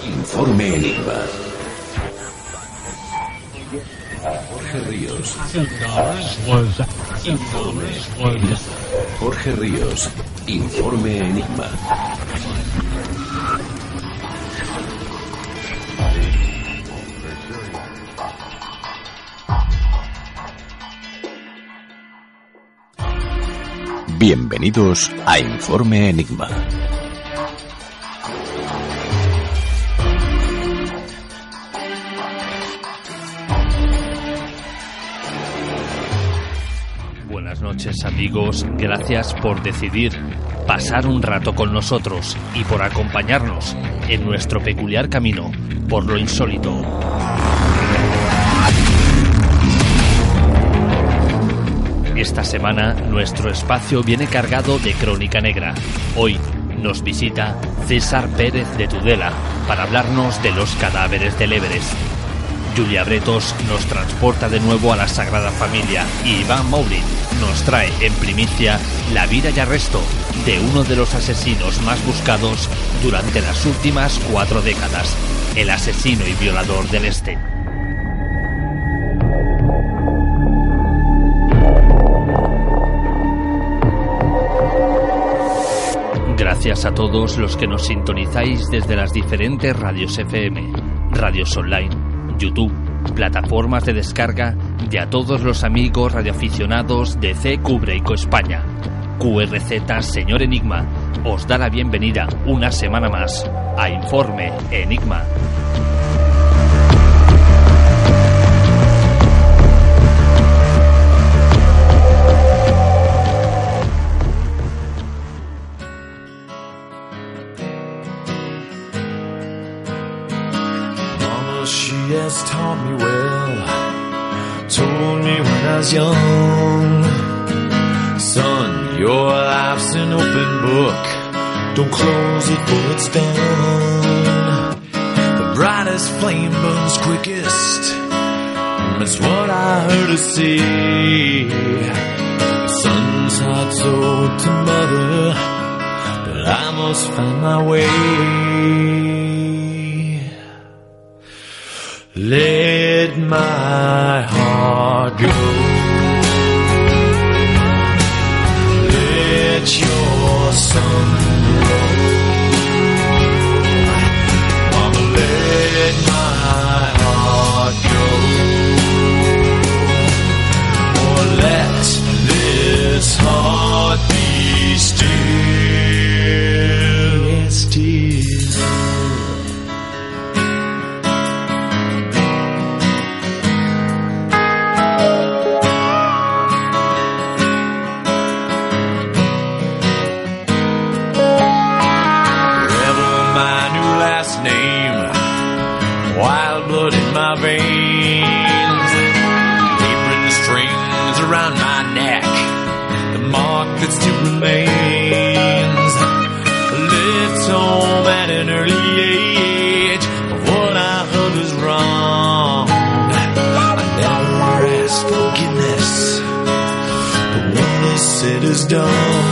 Informe Enigma. Jorge Ríos. Jorge Ríos. Informe Enigma. Bienvenidos a Informe Enigma. Buenas noches amigos, gracias por decidir pasar un rato con nosotros y por acompañarnos en nuestro peculiar camino por lo insólito. Esta semana nuestro espacio viene cargado de crónica negra. Hoy nos visita César Pérez de Tudela para hablarnos de los cadáveres del Everest. Julia Bretos nos transporta de nuevo a la Sagrada Familia y Iván Mourin nos trae en primicia la vida y arresto de uno de los asesinos más buscados durante las últimas cuatro décadas, el asesino y violador del Este. Gracias a todos los que nos sintonizáis desde las diferentes radios FM, radios online, YouTube, plataformas de descarga y a todos los amigos radioaficionados de C Cubreico España. QRZ Señor Enigma os da la bienvenida una semana más a Informe Enigma. Taught me well. Told me when I was young, son, your life's an open book. Don't close it till it's done. The brightest flame burns quickest. That's what I heard her say. Son's heart's owed to mother, but I must find my way. Let my heart go. Let your sun Wild blood in my veins. Apron strings around my neck. The mark that still remains. Left home at an early age. What I heard was wrong. I never asked forgiveness. But when it's said is done.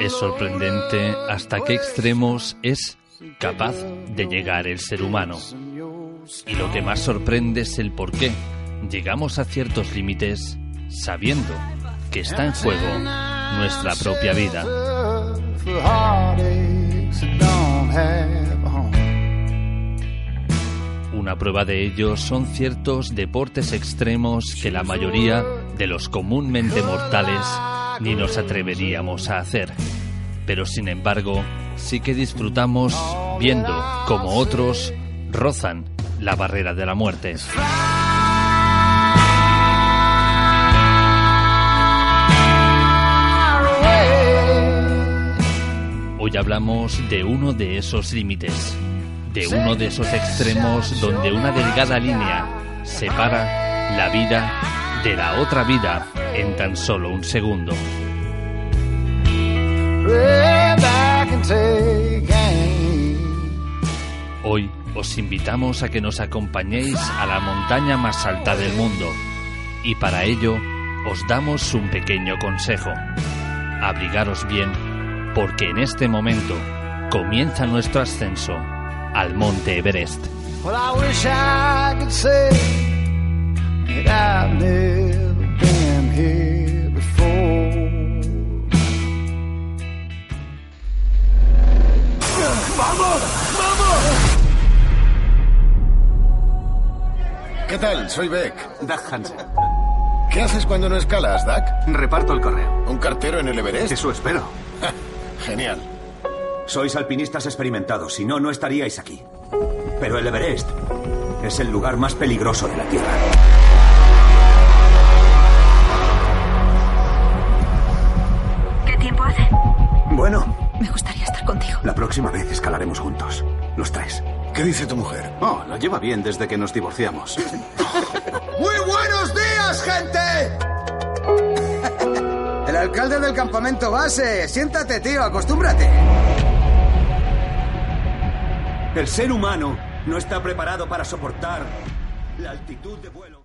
Es sorprendente hasta qué extremos es capaz de llegar el ser humano. Y lo que más sorprende es el por qué llegamos a ciertos límites sabiendo que está en juego nuestra propia vida. Una prueba de ello son ciertos deportes extremos que la mayoría de los comúnmente mortales ni nos atreveríamos a hacer. Pero sin embargo, sí que disfrutamos viendo como otros rozan la barrera de la muerte. Hoy hablamos de uno de esos límites, de uno de esos extremos donde una delgada línea separa la vida de la otra vida en tan solo un segundo. Hoy os invitamos a que nos acompañéis a la montaña más alta del mundo y para ello os damos un pequeño consejo. Abrigaros bien porque en este momento comienza nuestro ascenso al monte Everest. ¡Vamos! ¡Vamos! ¿Qué tal? Soy Beck. Doug Hansen. ¿Qué haces cuando no escalas, Doug? Reparto el correo. ¿Un cartero en el Everest? Eso espero. Genial. Sois alpinistas experimentados, si no, no estaríais aquí. Pero el Everest es el lugar más peligroso de la Tierra. Bueno, Me gustaría estar contigo. la próxima vez escalaremos juntos. Los tres. ¿Qué dice tu mujer? Oh, lo lleva bien desde que nos divorciamos. ¡Muy buenos días, gente! El alcalde del campamento base. Siéntate, tío, acostúmbrate. El ser humano no está preparado para soportar la altitud de vuelo.